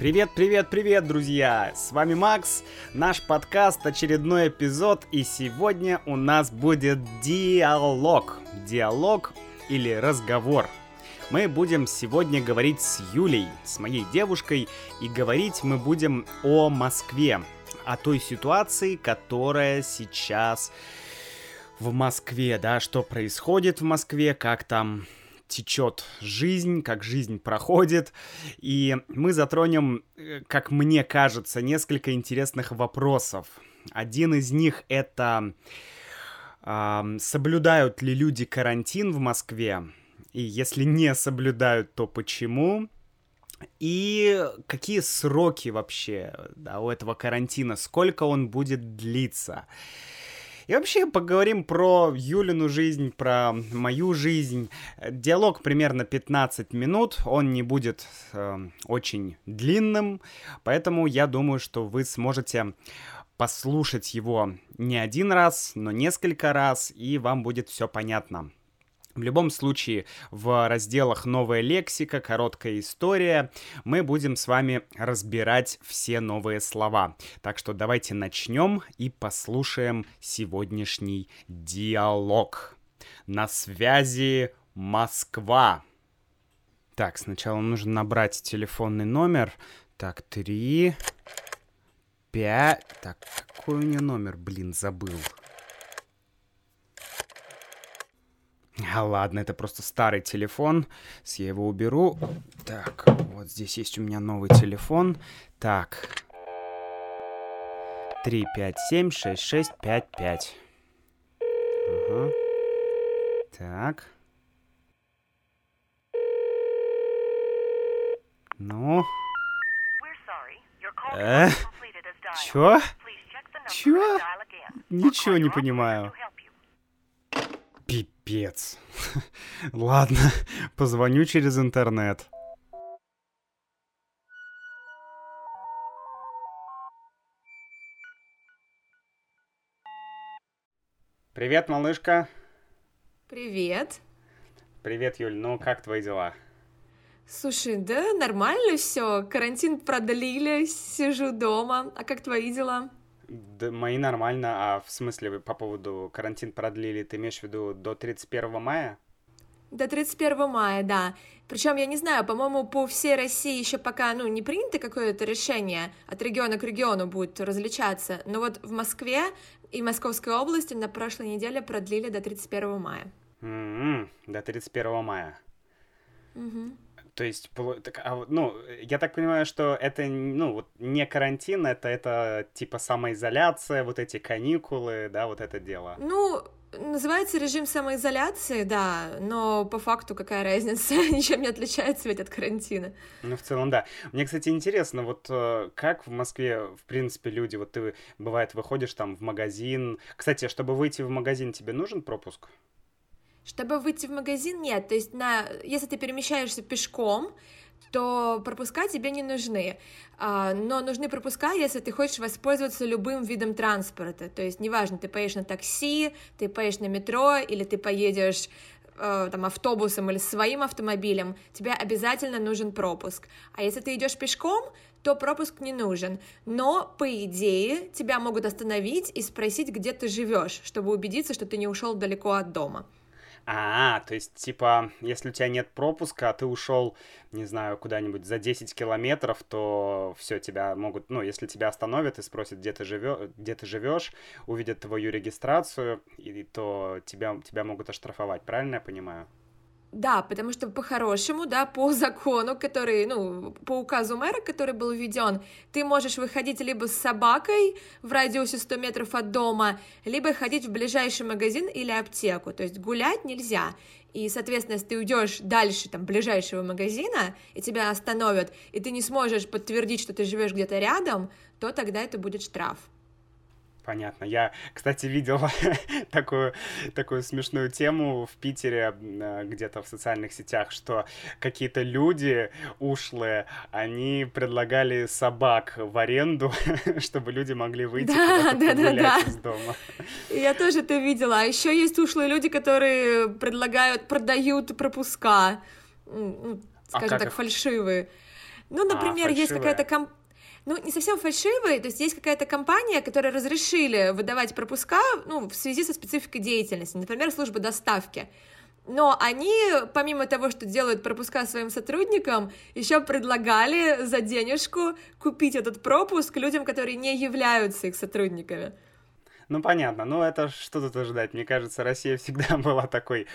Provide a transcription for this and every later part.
Привет, привет, привет, друзья! С вами Макс, наш подкаст, очередной эпизод, и сегодня у нас будет диалог. Диалог или разговор. Мы будем сегодня говорить с Юлей, с моей девушкой, и говорить мы будем о Москве, о той ситуации, которая сейчас в Москве, да, что происходит в Москве, как там течет жизнь, как жизнь проходит, и мы затронем, э, как мне кажется, несколько интересных вопросов. Один из них это соблюдают ли люди карантин в Москве, и если не соблюдают, то почему? И какие сроки вообще да, у этого карантина, сколько он будет длиться? И вообще поговорим про Юлину жизнь, про мою жизнь. Диалог примерно 15 минут, он не будет э, очень длинным, поэтому я думаю, что вы сможете послушать его не один раз, но несколько раз, и вам будет все понятно. В любом случае, в разделах «Новая лексика», «Короткая история» мы будем с вами разбирать все новые слова. Так что давайте начнем и послушаем сегодняшний диалог. На связи Москва. Так, сначала нужно набрать телефонный номер. Так, три, пять... Так, какой у нее номер? Блин, забыл. А ладно, это просто старый телефон. Я его уберу. Так, вот здесь есть у меня новый телефон. Так. 3, 5, 7, 6, 6, 5, 5. Ага. Так. Ну. Э? Чё? Чё? Ничего не понимаю. Пипец. Ладно, позвоню через интернет. Привет, малышка. Привет. Привет, Юль. Ну, как твои дела? Слушай, да нормально все. Карантин продлили, сижу дома. А как твои дела? Да, мои нормально, а в смысле по поводу карантин продлили, ты имеешь в виду до 31 мая? До 31 мая, да. Причем я не знаю, по-моему, по всей России еще пока, ну, не принято какое-то решение, от региона к региону будет различаться. Но вот в Москве и Московской области на прошлой неделе продлили до 31 мая. Mm-hmm, до 31 мая. Угу. То есть, а, ну, я так понимаю, что это, ну, вот не карантин, это, это типа самоизоляция, вот эти каникулы, да, вот это дело. Ну, называется режим самоизоляции, да, но по факту какая разница, ничем не отличается ведь от карантина. Ну, в целом, да. Мне, кстати, интересно, вот э, как в Москве, в принципе, люди, вот ты, бывает, выходишь там в магазин. Кстати, чтобы выйти в магазин, тебе нужен пропуск? Чтобы выйти в магазин, нет. То есть, на... если ты перемещаешься пешком, то пропуска тебе не нужны. А, но нужны пропуска, если ты хочешь воспользоваться любым видом транспорта. То есть, неважно, ты поедешь на такси, ты поедешь на метро, или ты поедешь э, там, автобусом или своим автомобилем, тебе обязательно нужен пропуск. А если ты идешь пешком, то пропуск не нужен. Но, по идее, тебя могут остановить и спросить, где ты живешь, чтобы убедиться, что ты не ушел далеко от дома. А, то есть, типа, если у тебя нет пропуска, а ты ушел, не знаю, куда-нибудь за 10 километров, то все, тебя могут, ну, если тебя остановят и спросят, где ты живешь, где ты живешь, увидят твою регистрацию, и, то тебя, тебя могут оштрафовать, правильно я понимаю? Да, потому что по-хорошему, да, по закону, который, ну, по указу мэра, который был введен, ты можешь выходить либо с собакой в радиусе 100 метров от дома, либо ходить в ближайший магазин или аптеку, то есть гулять нельзя. И, соответственно, если ты уйдешь дальше там ближайшего магазина, и тебя остановят, и ты не сможешь подтвердить, что ты живешь где-то рядом, то тогда это будет штраф. Понятно. Я, кстати, видел такую, такую смешную тему в Питере где-то в социальных сетях, что какие-то люди ушлые, они предлагали собак в аренду, чтобы люди могли выйти да, да, да, да. из дома. Я тоже это видела. А еще есть ушлые люди, которые предлагают, продают пропуска, ну, а скажем а так, их? фальшивые. Ну, например, а, есть какая-то компания ну, не совсем фальшивые, то есть есть какая-то компания, которая разрешили выдавать пропуска, ну, в связи со спецификой деятельности, например, служба доставки. Но они, помимо того, что делают пропуска своим сотрудникам, еще предлагали за денежку купить этот пропуск людям, которые не являются их сотрудниками. Ну, понятно. Ну, это что тут ожидать? Мне кажется, Россия всегда была такой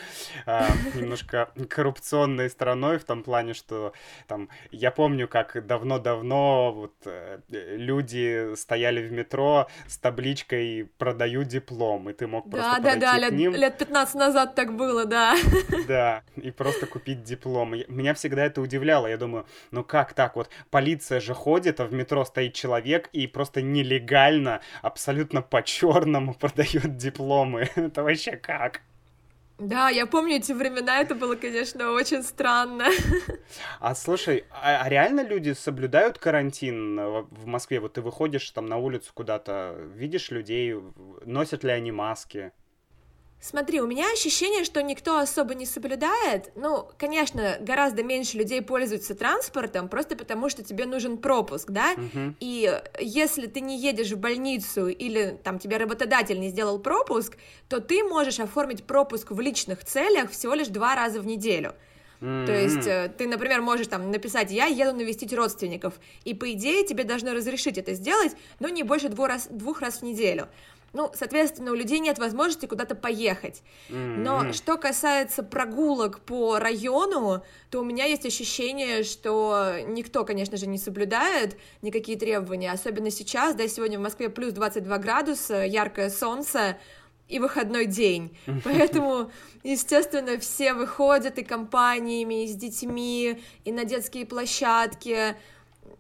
э, немножко коррупционной страной в том плане, что там, я помню, как давно-давно вот э, люди стояли в метро с табличкой «Продаю диплом», и ты мог просто да, да, да, лет, ним... лет 15 назад так было, да. Да, и просто купить диплом. Меня всегда это удивляло. Я думаю, ну как так? Вот полиция же ходит, а в метро стоит человек и просто нелегально, абсолютно по черному черному продают дипломы. Это вообще как? Да, я помню эти времена, это было, конечно, очень странно. А слушай, а, а реально люди соблюдают карантин в Москве? Вот ты выходишь там на улицу куда-то, видишь людей, носят ли они маски? Смотри, у меня ощущение, что никто особо не соблюдает. Ну, конечно, гораздо меньше людей пользуются транспортом, просто потому что тебе нужен пропуск, да? Угу. И если ты не едешь в больницу или там тебе работодатель не сделал пропуск, то ты можешь оформить пропуск в личных целях всего лишь два раза в неделю. Mm-hmm. То есть э, ты, например, можешь там написать «я еду навестить родственников», и по идее тебе должны разрешить это сделать, но не больше двух раз, двух раз в неделю. Ну, соответственно, у людей нет возможности куда-то поехать. Но что касается прогулок по району, то у меня есть ощущение, что никто, конечно же, не соблюдает никакие требования, особенно сейчас, да, сегодня в Москве плюс 22 градуса, яркое солнце, и выходной день. Поэтому, естественно, все выходят и компаниями, и с детьми, и на детские площадки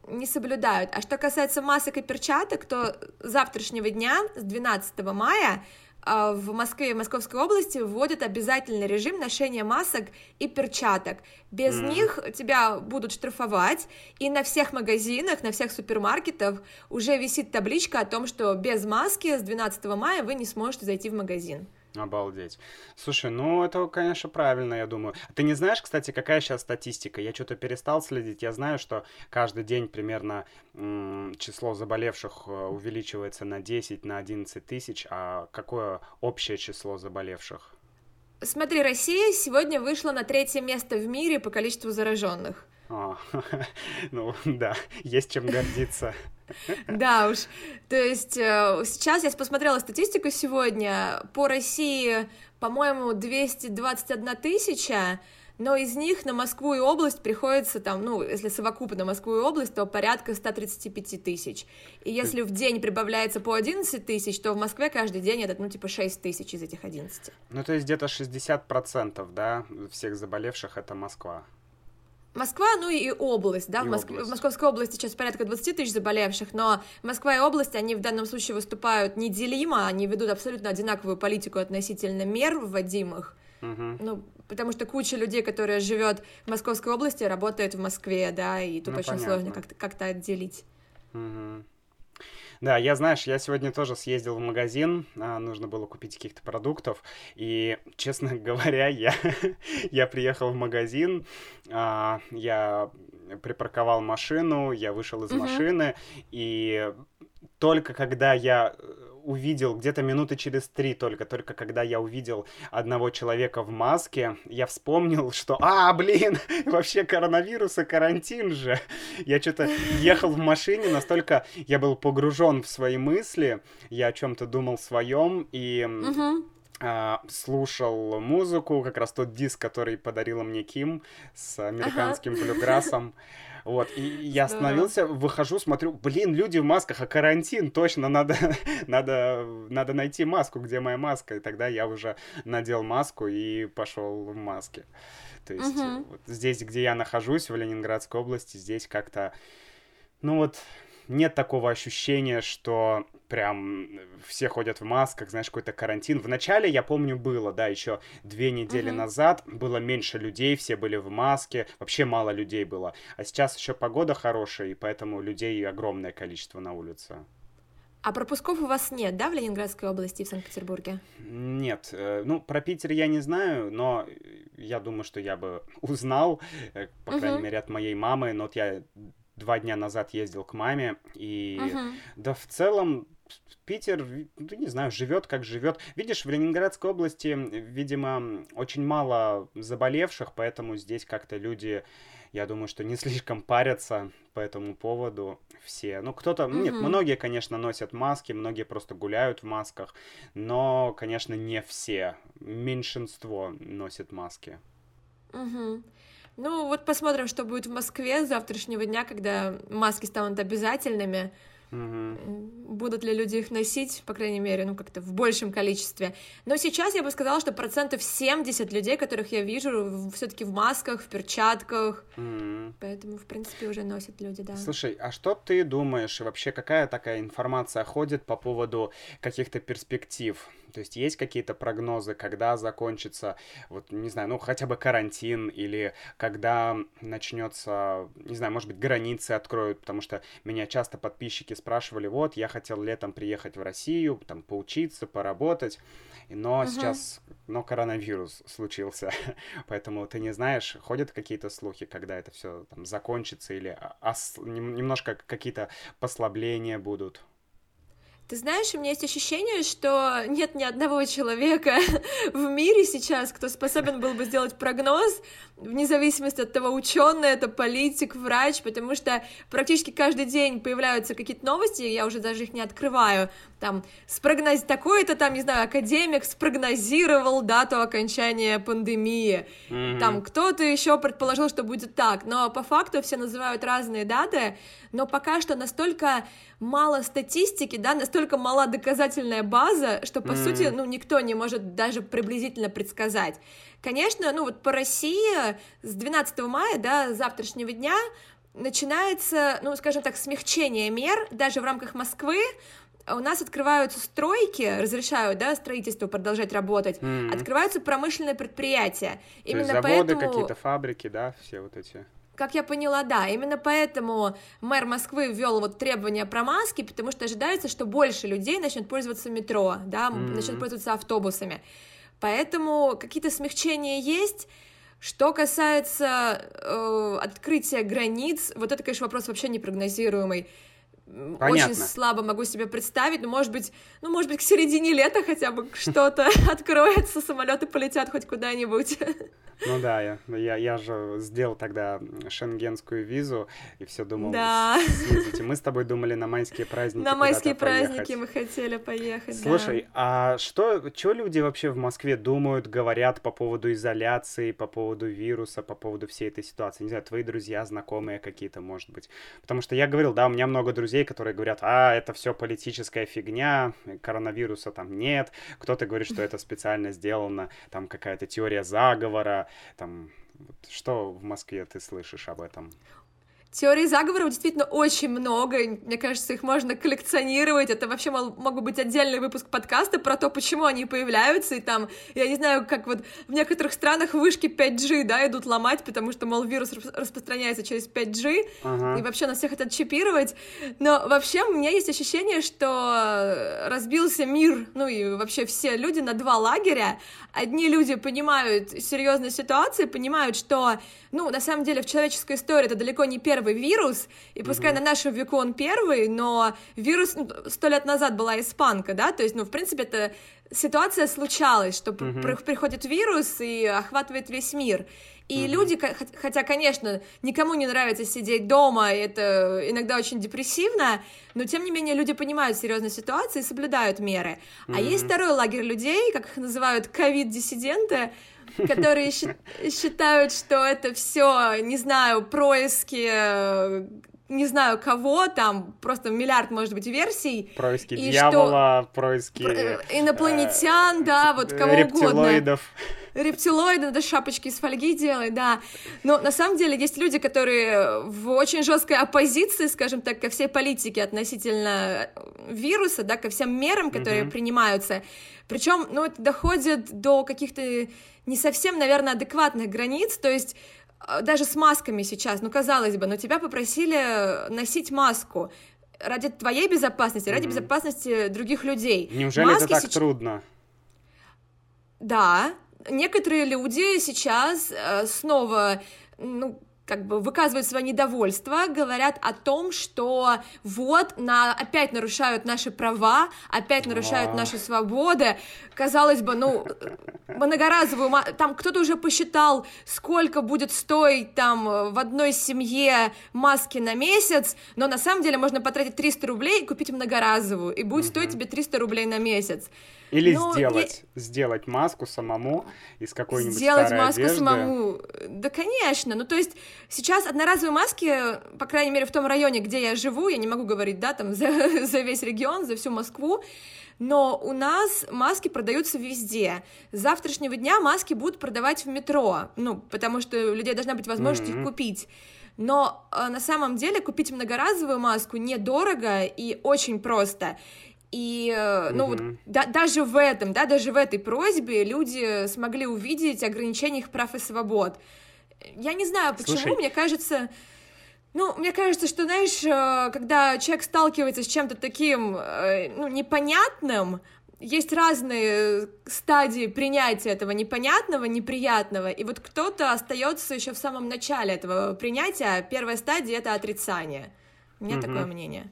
не соблюдают. А что касается масок и перчаток, то с завтрашнего дня, с 12 мая, а, в Москве и Московской области вводят обязательный режим ношения масок и перчаток. Без mm. них тебя будут штрафовать, и на всех магазинах, на всех супермаркетах уже висит табличка о том, что без маски с 12 мая вы не сможете зайти в магазин. Обалдеть. Слушай, ну это, конечно, правильно, я думаю. Ты не знаешь, кстати, какая сейчас статистика? Я что-то перестал следить. Я знаю, что каждый день примерно число заболевших э, увеличивается на 10, на 11 тысяч. А какое общее число заболевших? Смотри, Россия сегодня вышла на третье место в мире по количеству зараженных. А, ну да, есть чем гордиться. Да уж, то есть э, сейчас я посмотрела статистику сегодня, по России, по-моему, 221 тысяча, но из них на Москву и область приходится там, ну, если совокупно Москву и область, то порядка 135 тысяч. И если в день прибавляется по 11 тысяч, то в Москве каждый день это, ну, типа 6 тысяч из этих 11. Ну, то есть где-то 60%, да, всех заболевших это Москва. Москва, ну и область, да, и в, Моск... область. в Московской области сейчас порядка 20 тысяч заболевших, но Москва и область, они в данном случае выступают неделимо, они ведут абсолютно одинаковую политику относительно мер вводимых, угу. ну, потому что куча людей, которая живет в Московской области, работает в Москве, да, и тут ну, очень понятно. сложно как-то, как-то отделить. Угу. Да, я, знаешь, я сегодня тоже съездил в магазин, а, нужно было купить каких-то продуктов, и, честно говоря, я, я приехал в магазин, а, я припарковал машину, я вышел из mm-hmm. машины, и только когда я увидел где-то минуты через три только, только когда я увидел одного человека в маске, я вспомнил, что, а, блин, вообще коронавирус и карантин же. Я что-то ехал в машине, настолько я был погружен в свои мысли, я о чем-то думал своем, и... Uh, слушал музыку, как раз тот диск, который подарила мне Ким с американским блюграссом. Вот, и я остановился, выхожу, смотрю, блин, люди в масках, а карантин, точно, надо, надо, надо найти маску, где моя маска, и тогда я уже надел маску и пошел в маске. То есть угу. вот здесь, где я нахожусь, в Ленинградской области, здесь как-то, ну вот, нет такого ощущения, что прям все ходят в масках, знаешь, какой-то карантин. Вначале, я помню, было, да, еще две недели uh-huh. назад было меньше людей, все были в маске, вообще мало людей было. А сейчас еще погода хорошая, и поэтому людей огромное количество на улице. А пропусков у вас нет, да, в Ленинградской области и в Санкт-Петербурге? Нет. Э, ну, про Питер я не знаю, но я думаю, что я бы узнал, э, по uh-huh. крайней мере, от моей мамы, но вот я два дня назад ездил к маме, и Мгм. да в целом Питер, ну, не знаю, живет как живет. Видишь, в Ленинградской области, видимо, очень мало заболевших, поэтому здесь как-то люди, я думаю, что не слишком парятся по этому поводу все. Ну, кто-то, ну, нет, многие, конечно, носят маски, многие просто гуляют в масках, но, конечно, не все. Меньшинство носит маски. Мгм. Ну, вот посмотрим, что будет в Москве с завтрашнего дня, когда маски станут обязательными. М, Будут ли люди их носить, по крайней мере, ну, как-то в большем количестве. Но сейчас я бы сказала, что процентов 70 людей, которых я вижу, все-таки в масках, в перчатках. М. Поэтому, в принципе, уже носят люди, да. Слушай, а что ты думаешь, вообще какая такая информация ходит по поводу каких-то перспектив? То есть есть какие-то прогнозы, когда закончится, вот, не знаю, ну, хотя бы карантин, или когда начнется, не знаю, может быть, границы откроют, потому что меня часто подписчики спрашивали, вот, я хотел летом приехать в Россию, там, поучиться, поработать, но Мгм. сейчас, но коронавирус случился, поэтому ты не знаешь, ходят какие-то слухи, когда это все там закончится, или ос- нем- немножко какие-то послабления будут. Ты знаешь, у меня есть ощущение, что нет ни одного человека в мире сейчас, кто способен был бы сделать прогноз, вне зависимости от того, ученый это, политик, врач, потому что практически каждый день появляются какие-то новости, я уже даже их не открываю, там, спрогноз... такой-то там, не знаю, академик спрогнозировал дату окончания пандемии, Мгм. там кто-то еще предположил, что будет так, но по факту все называют разные даты, но пока что настолько мало статистики, да, настолько мала доказательная база, что по Мгм. сути, ну, никто не может даже приблизительно предсказать. Конечно, ну вот по России с 12 мая, да, завтрашнего дня начинается, ну, скажем так, смягчение мер, даже в рамках Москвы, у нас открываются стройки, разрешают, да, строительство продолжать работать, Мгм. открываются промышленные предприятия. То есть Именно заводы, поэтому... какие-то фабрики, да, все вот эти. Как я поняла, да, именно поэтому мэр Москвы ввел вот требования про маски, потому что ожидается, что больше людей начнет пользоваться метро, да, Мгм. начнут пользоваться автобусами. Поэтому какие-то смягчения есть. Что касается э, открытия границ, вот это, конечно, вопрос вообще непрогнозируемый. Понятно. Очень слабо могу себе представить, но может быть, ну может быть к середине лета хотя бы что-то откроется, самолеты полетят хоть куда-нибудь. Ну да, я, я, я же сделал тогда шенгенскую визу и все думал Да. съездить. И мы с тобой думали на майские праздники На майские куда-то поехать. праздники мы хотели поехать. да. Слушай, а что, что люди вообще в Москве думают, говорят по поводу изоляции, по поводу вируса, по поводу всей этой ситуации? Не знаю, твои друзья, знакомые какие-то, может быть. Потому что я говорил, да, у меня много друзей, которые говорят, а, это все политическая фигня, коронавируса там нет. Кто-то говорит, что это специально сделано, там какая-то теория заговора, там... Что в Москве ты слышишь об этом? Теорий заговоров действительно очень много, и мне кажется, их можно коллекционировать, это вообще мол, мог бы быть отдельный выпуск подкаста про то, почему они появляются, и там, я не знаю, как вот в некоторых странах вышки 5G, да, идут ломать, потому что, мол, вирус рас- распространяется через 5G, Ага. и вообще нас всех хотят чипировать, но вообще у меня есть ощущение, что разбился мир, ну и вообще все люди на два лагеря, одни люди понимают серьезность ситуации, понимают, что, ну, на самом деле в человеческой истории это далеко не первый вирус, и пускай на нашем веку он первый, но вирус ну, сто лет назад была испанка, да, то есть, ну, в принципе, это ситуация случалась, что пр- пр- приходит вирус и охватывает весь мир. И люди, ко- хот- хотя, конечно, никому не нравится сидеть дома, это иногда очень депрессивно, но тем не менее люди понимают серьезность ситуации и соблюдают меры. А есть второй лагерь людей, как их называют ковид-диссиденты, которые считают, что это все, не знаю, происки э, не знаю кого, там просто миллиард, может быть, версий. Происки И дьявола, происки... Про- э, э, Инопланетян, да, вот кого угодно. рептилоидов. Надо шапочки из фольги делать, да. Но на самом деле есть люди, которые в очень жесткой оппозиции, скажем так, ко всей политике относительно вируса, да, ко всем мерам, которые Мгм. принимаются. Причем, ну, это доходит до каких-то не совсем, наверное, адекватных границ, то есть э, даже с масками сейчас, ну, казалось бы, но тебя попросили носить маску ради твоей безопасности, ради Мгм. безопасности других людей. Неужели Маски это так сейчас- трудно? да, некоторые люди сейчас э, снова, ну, как бы выказывают свое недовольство, говорят о том, что вот на, опять нарушают наши права, опять нарушают А. наши свободы. Казалось бы, ну, многоразовую, там кто-то уже посчитал, сколько будет стоить там в одной семье маски на месяц, но на самом деле можно потратить 300 рублей и купить многоразовую, и будет стоить тебе 300 рублей на месяц. Или Ну, сделать, сделать маску самому из какой-нибудь Сделать старой маску одежды. самому. Да, конечно. Ну, то есть сейчас одноразовые маски, по крайней мере, в том районе, где я живу, я не могу говорить, да, там, за, за весь регион, за всю Москву, но у нас маски продаются везде. С завтрашнего дня маски будут продавать в метро, ну, потому что у людей должна быть возможность их Мгм. купить. Но э, на самом деле купить многоразовую маску недорого и очень просто. И, э, ну, вот Мгм. да- даже в этом, да, даже в этой просьбе люди смогли увидеть ограничения их прав и свобод. Я не знаю, почему, Слушай. мне кажется... Ну, мне кажется, что, знаешь, э, когда человек сталкивается с чем-то таким, э, ну, непонятным, есть разные стадии принятия этого непонятного, неприятного, и вот кто-то остается еще в самом начале этого принятия, а первая стадия — это отрицание. У меня Мгм. такое мнение.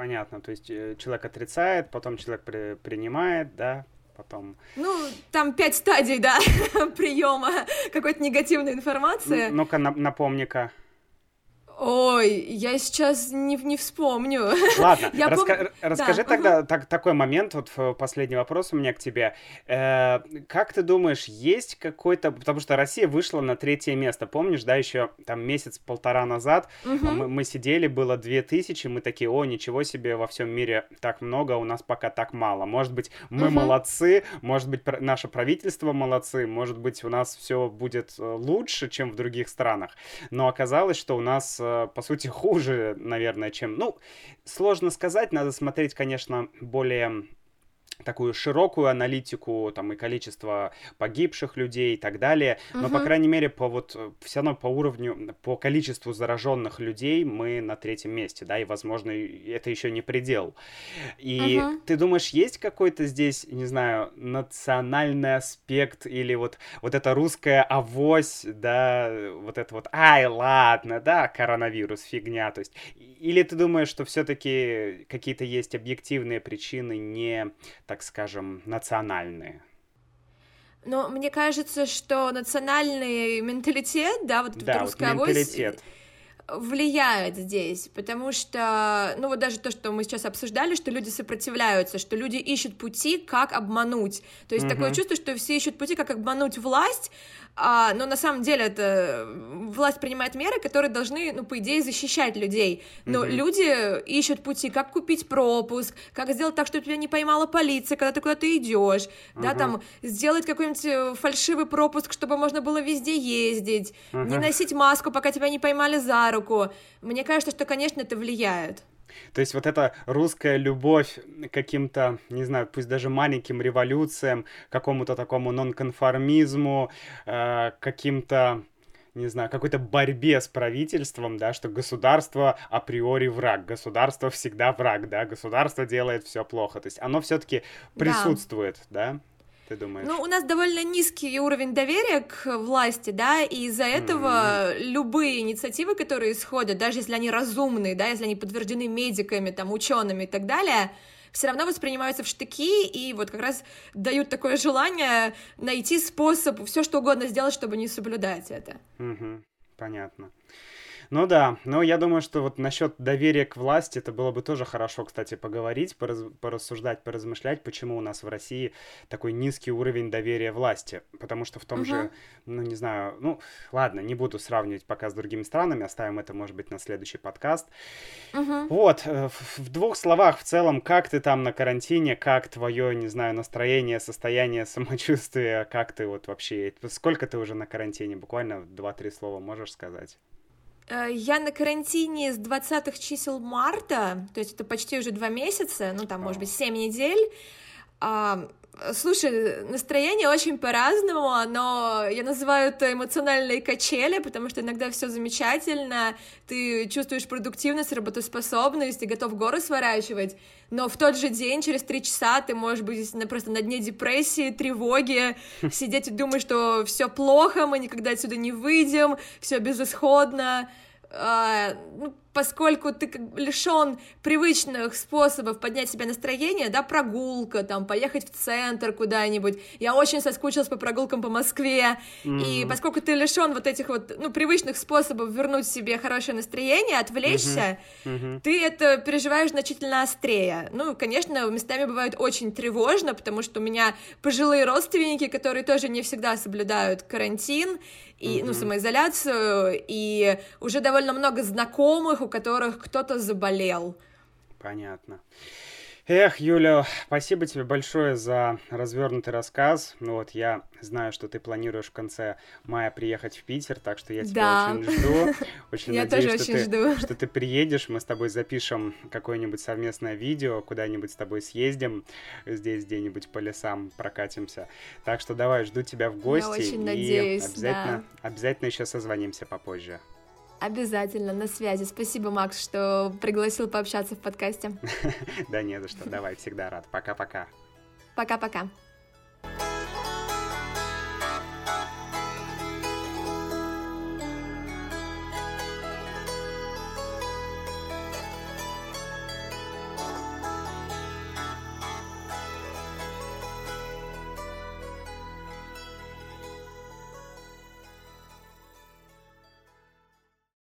Понятно, то есть э, человек отрицает, потом человек при- принимает, да, потом... Ну, там пять стадий, да, приема какой-то негативной информации. Н- Ну-ка, на- напомни-ка. Ой, я сейчас не, не вспомню. Ладно, Я раска- р- расскажи да, тогда так, такой момент, вот э, последний вопрос у меня к тебе. Э, как ты думаешь, есть какой-то... Потому что Россия вышла на третье место, помнишь, да, еще там месяц-полтора назад Мгм. мы, мы сидели, было две тысячи, мы такие, о, ничего себе, во всем мире так много, у нас пока так мало. Может быть, мы Мгм. молодцы, может быть, пр- наше правительство молодцы, может быть, у нас все будет э, лучше, чем в других странах. Но оказалось, что у нас, э, по сути, хуже, наверное, чем... Ну, сложно сказать, надо смотреть, конечно, более такую широкую аналитику, там и количество погибших людей и так далее, но, по Мгм. крайней мере, по вот, все равно по уровню, по количеству зараженных людей мы на третьем месте, да, и, возможно, это еще не предел. И Мгм. ты думаешь, есть какой-то здесь, не знаю, национальный аспект или вот, вот эта русская авось, да, вот это вот, ай, ладно, да, коронавирус, фигня, то есть, или ты думаешь, что все-таки какие-то есть объективные причины, не, так скажем, национальные? Но мне кажется, что национальный менталитет, да, вот Да, вот русская авось, менталитет. Влияет здесь, потому что, ну вот даже то, что мы сейчас обсуждали, что люди сопротивляются, что люди ищут пути, как обмануть. То есть такое Мгм. чувство, что все ищут пути, как обмануть власть, а, но на самом деле это власть принимает меры, которые должны, ну, по идее, защищать людей. Но Мгм. люди ищут пути, как купить пропуск, как сделать так, чтобы тебя не поймала полиция, когда ты куда-то идешь, да, Ага. там сделать какой-нибудь э, фальшивый пропуск, чтобы можно было везде ездить, не Ага. носить маску, пока тебя не поймали за руку. Мне кажется, что, конечно, это влияет. То есть вот эта русская любовь к каким-то, не знаю, пусть даже маленьким революциям, какому-то такому нонконформизму, э, каким-то, не знаю, какой-то борьбе с правительством, да, что государство априори враг, государство всегда враг, да, государство делает все плохо. То есть оно все-таки Да. присутствует, да? Ты думаешь? Ну, у нас довольно низкий уровень доверия к власти, да, и из-за этого любые инициативы, которые исходят, даже если они разумные, да, если они подтверждены медиками, там, учеными и так далее, все равно воспринимаются в штыки и вот как раз дают такое желание найти способ все что угодно сделать, чтобы не соблюдать это. Мгм. Понятно. Ну да, но я думаю, что вот насчет доверия к власти, это было бы тоже хорошо, кстати, поговорить, пораз- порассуждать, поразмышлять, почему у нас в России такой низкий уровень доверия власти. Потому что в том же, Мгм. ну не знаю, ну ладно, не буду сравнивать пока с другими странами, оставим это, может быть, на следующий подкаст. Мгм. Вот, э, в двух словах в целом, как ты там на карантине, как твое, не знаю, настроение, состояние, самочувствие, как ты вот вообще, сколько ты уже на карантине, буквально два-три слова можешь сказать? Э, Я на карантине с 20 чисел марта, то есть это почти уже два месяца, ну там, может быть, 7 недель. Слушай, настроение очень по-разному, но я называю это эмоциональные качели, потому что иногда все замечательно, ты чувствуешь продуктивность, работоспособность, и готов горы сворачивать, но в тот же день, через три часа, ты можешь быть просто на дне депрессии, тревоги, сидеть и думать, что все плохо, мы никогда отсюда не выйдем, все безысходно. А, ну, поскольку ты лишен привычных способов поднять себе настроение, да, прогулка, там, поехать в центр куда-нибудь. Я очень соскучилась по прогулкам по Москве, mm-hmm. и поскольку ты лишен вот этих вот, ну, привычных способов вернуть себе хорошее настроение, отвлечься, mm-hmm. Mm-hmm. ты это переживаешь значительно острее. Ну, конечно, местами бывает очень тревожно, потому что у меня пожилые родственники, которые тоже не всегда соблюдают карантин, и, mm-hmm. ну, самоизоляцию, и уже довольно много знакомых, у которых кто-то заболел. Понятно. Эх, Юля, спасибо тебе большое за развернутый рассказ. Ну вот я знаю, что ты планируешь в конце мая приехать в Питер, так что я тебя да. очень жду. Очень я надеюсь, тоже что, очень ты, жду. что ты приедешь, мы с тобой запишем какое-нибудь совместное видео, куда-нибудь с тобой съездим, здесь где-нибудь по лесам прокатимся. Так что давай, жду тебя в гости. Я очень и надеюсь, обязательно, да. обязательно еще созвонимся попозже. Обязательно, на связи. Спасибо, Макс, что пригласил пообщаться в подкасте. Да не за что, давай, всегда рад. Пока-пока. Пока-пока.